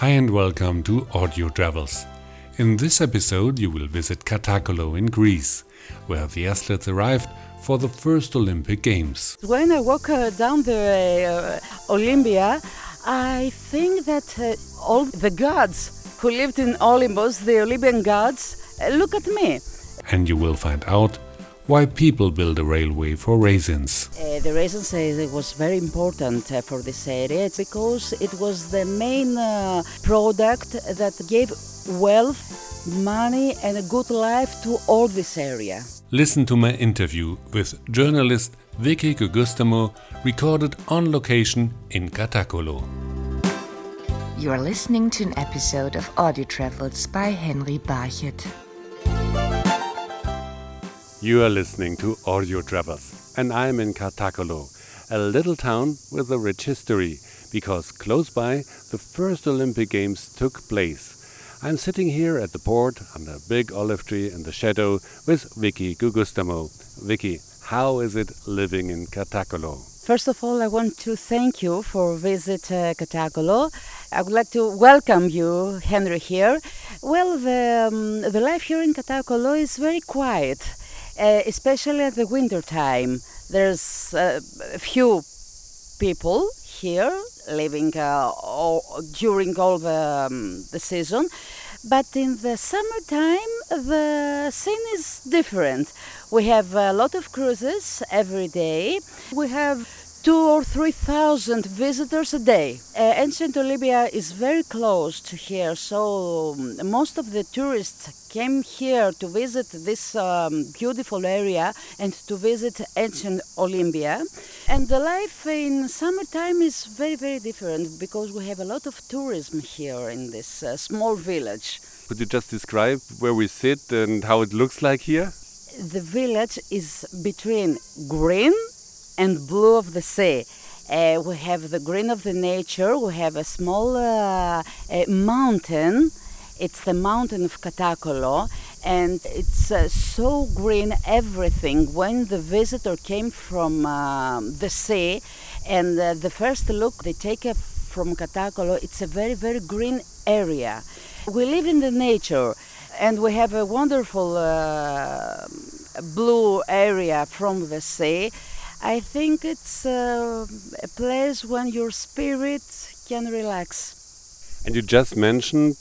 Hi and welcome to Audio Travels. In this episode, you will visit Katakolo in Greece, where the athletes arrived for the first Olympic Games. When I walk uh, down the uh, Olympia, I think that uh, all the gods who lived in Olympus, the Olympian gods, uh, look at me. And you will find out why people build a railway for raisins. Uh, the raisins is it was very important uh, for this area it's because it was the main uh, product that gave wealth, money, and a good life to all this area. Listen to my interview with journalist Vicky Gugustamo, recorded on location in Katakolo. You are listening to an episode of Audio Travels by Henry Barchet. You are listening to Audio Travels, and I'm in Katakolo, a little town with a rich history, because close by the first Olympic Games took place. I'm sitting here at the port under a big olive tree in the shadow with Vicky Gugustamo. Vicky, how is it living in Katakolo? First of all, I want to thank you for visit uh, Katakolo. I would like to welcome you, Henry, here. Well, the, um, the life here in Katakolo is very quiet, uh, especially at the winter time. There's uh, a few people here living uh, all, during all the, um, the season. But in the summertime, the scene is different. We have a lot of cruises every day. We have two or three thousand visitors a day. Uh, ancient Olympia is very close to here, so um, most of the tourists came here to visit this um, beautiful area and to visit ancient Olympia. And the life in summertime is very, very different because we have a lot of tourism here in this uh, small village. Could you just describe where we sit and how it looks like here? The village is between green and blue of the sea. Uh, we have the green of the nature. We have a small uh, a mountain. It's the mountain of Katakolo, and it's uh, so green everything. When the visitor came from um, the sea, and uh, the first look they take from Katakolo, it's a very very green area. We live in the nature, and we have a wonderful uh, blue area from the sea. I think it's uh, a place when your spirit can relax. And you just mentioned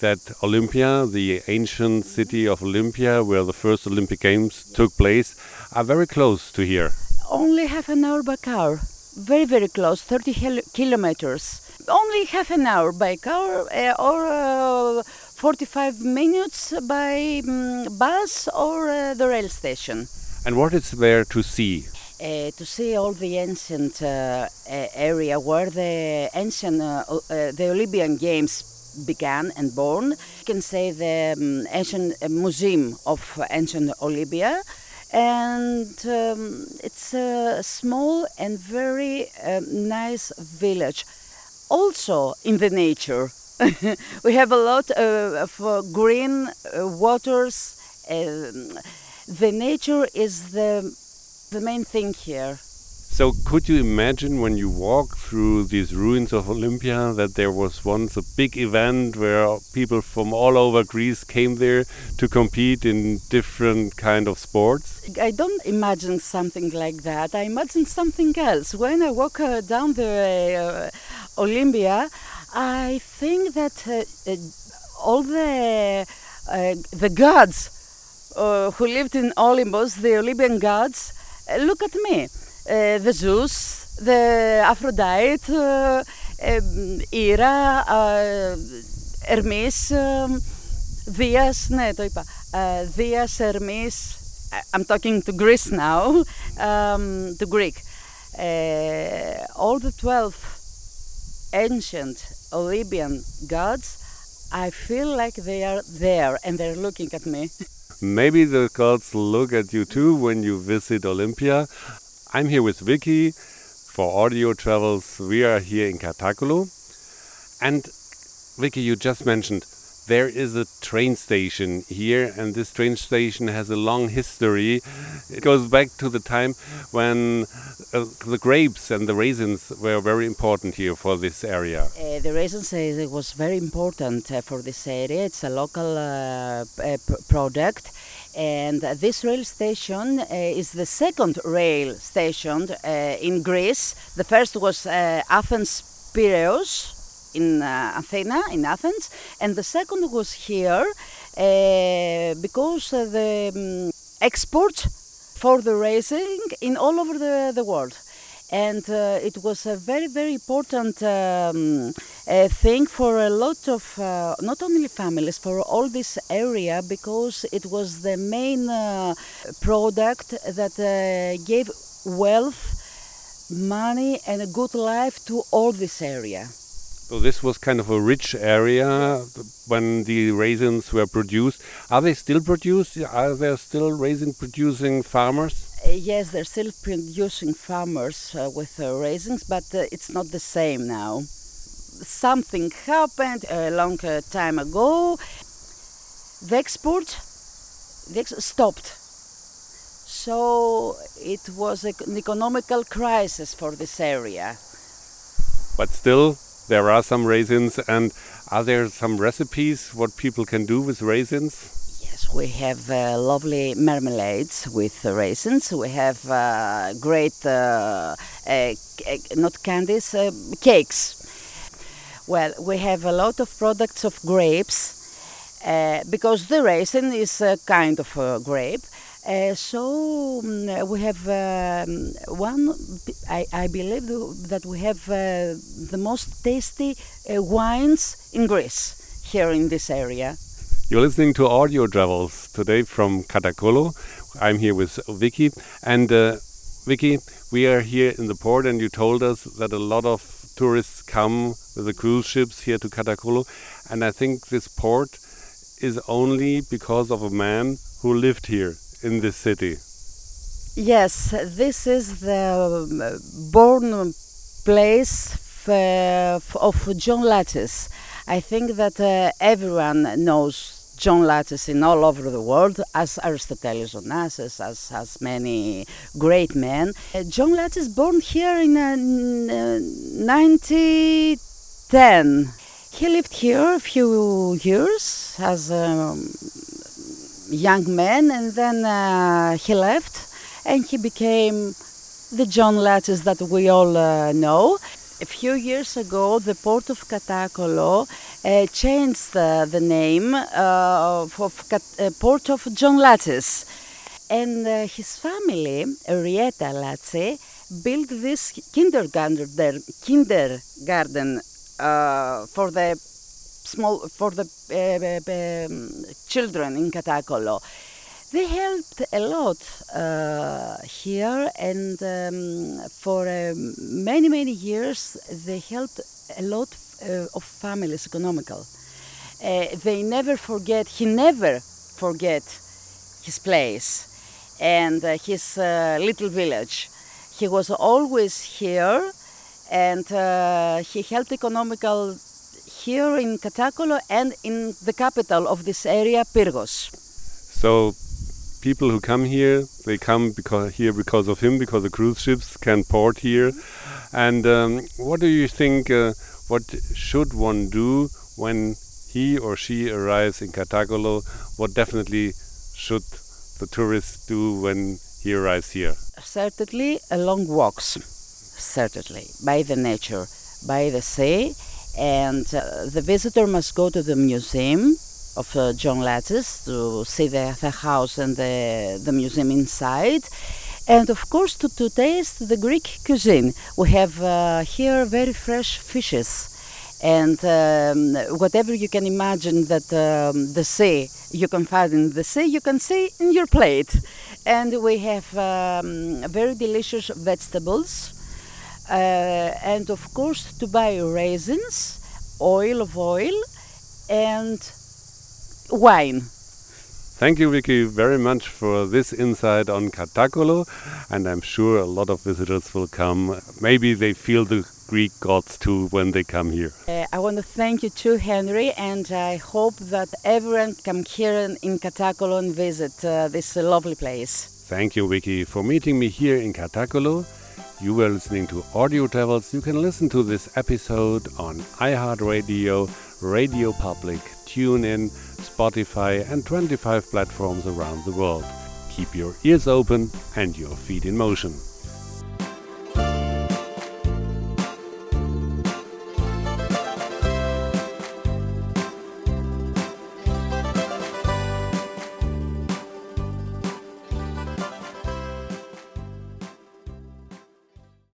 that Olympia, the ancient city of Olympia, where the first Olympic Games took place, are very close to here. Only half an hour by car. Very, very close, 30 kilometers. Only half an hour by car uh, or uh, 45 minutes by um, bus or uh, the rail station. And what is there to see? Uh, to see all the ancient uh, area where the ancient uh, the Olympian Games began and born. You can say the um, ancient museum of ancient Olympia, and um, it's a small and very nice village. Also in the nature, we have a lot of green waters. Um, the nature is the the main thing here. So, could you imagine when you walk through these ruins of Olympia that there was once a big event where people from all over Greece came there to compete in different kind of sports? I don't imagine something like that. I imagine something else. When I walk uh, down the uh, Olympia, I think that uh, all the uh, the gods uh, who lived in Olympus, the Olympian gods, uh, look at me. Uh, the Zeus, the Aphrodite, uh, Ira, Hermes, Dias, ναι το είπα, Dias, Hermes, I'm talking to Greece now, um, to Greek. Uh, all the 12 ancient Olympian gods, I feel like they are there and they're looking at me. Maybe the gods look at you too when you visit Olympia. I'm here with Vicky for audio travels. We are here in Katakolo. And Vicky, you just mentioned there is a train station here, and this train station has a long history. It goes back to the time when uh, the grapes and the raisins were very important here for this area. Uh, the raisins uh, was very important uh, for this area. It's a local uh, uh, product. And this rail station is the second rail station in Greece. The first was Athens Piraeus in uh, Athena, in Athens, and the second was here uh, because the um, for the racing in all over the, the world. And uh, it was a very, very important um, uh, thing for a lot of, uh, not only families, for all this area, because it was the main uh, product that gave wealth, money, and a good life to all this area. So this was kind of a rich area when the raisins were produced. Are they still produced? Are there still raisin producing farmers? Uh, yes, they're still producing farmers uh, with uh, raisins, but uh, it's not the same now. Something happened a long uh, time ago. The export the ex- stopped. So it was an economical crisis for this area. But still, there are some raisins. And are there some recipes what people can do with raisins? Yes, we have uh, lovely marmalades with uh, raisins. We have uh, great, uh, uh, c- not candies, uh, cakes. Well, we have a lot of products of grapes uh, because the raisin is a kind of a grape. Uh, so mm, we have um, one, I, I believe that we have uh, the most tasty uh, wines in Greece here in this area. You're listening to Audio Travels today from Katakolo. I'm here with Vicky. And uh, Vicky, we are here in the port, and you told us that a lot of tourists come with the cruise ships here to Katakolo. And I think this port is only because of a man who lived here in this city. Yes, this is the um, born place f- of John Latsis. I think that uh, everyone knows John Latsis in all over the world, as Aristoteles Onassis, as, as many great men. Uh, John Latsis born here in uh, uh, 1910. He lived here a few years as a young man, and then uh, he left, and he became the John Latsis that we all uh, know. A few years ago, the port of Katakolo uh, changed uh, the name uh, of, of Kat- uh, Port of John Latsis. And uh, his family, Rieta Latze, built this kindergarten, kindergarten for the small for the uh, um, children in Katakolo. They helped a lot uh, here, and um, for many many years they helped a lot of families economical. They never forget. He never forget his place and uh, his uh, little village. He was always here, and uh, he helped economical here in Katakolo and in the capital of this area, Pyrgos. So people who come here, they come because here because of him, because the cruise ships can port here. And um, what do you think? Uh, what should one do when he or she arrives in Katakolo? What definitely should the tourist do when he arrives here? Certainly, a long walks, certainly, by the nature, by the sea, and uh, the visitor must go to the museum of uh, John Latsis to see the, the house and the, the museum inside. And of course, to, to taste the Greek cuisine. We have uh, here very fresh fishes. And um, whatever you can imagine that um, the sea, you can find in the sea, you can see in your plate. And we have um, very delicious vegetables. Uh, and of course, to buy raisins, oil of oil, and wine. Thank you, Vicky, very much for this insight on Katakolo, and I'm sure a lot of visitors will come. Maybe they feel the Greek gods too when they come here. Uh, I want to thank you too, Henry, and I hope that everyone come here in, in Katakolo and visit uh, this lovely place. Thank you, Vicky, for meeting me here in Katakolo. You were listening to Audio Travels. You can listen to this episode on iHeartRadio, Radio Public, TuneIn, Spotify, and 25 platforms around the world. Keep your ears open and your feet in motion.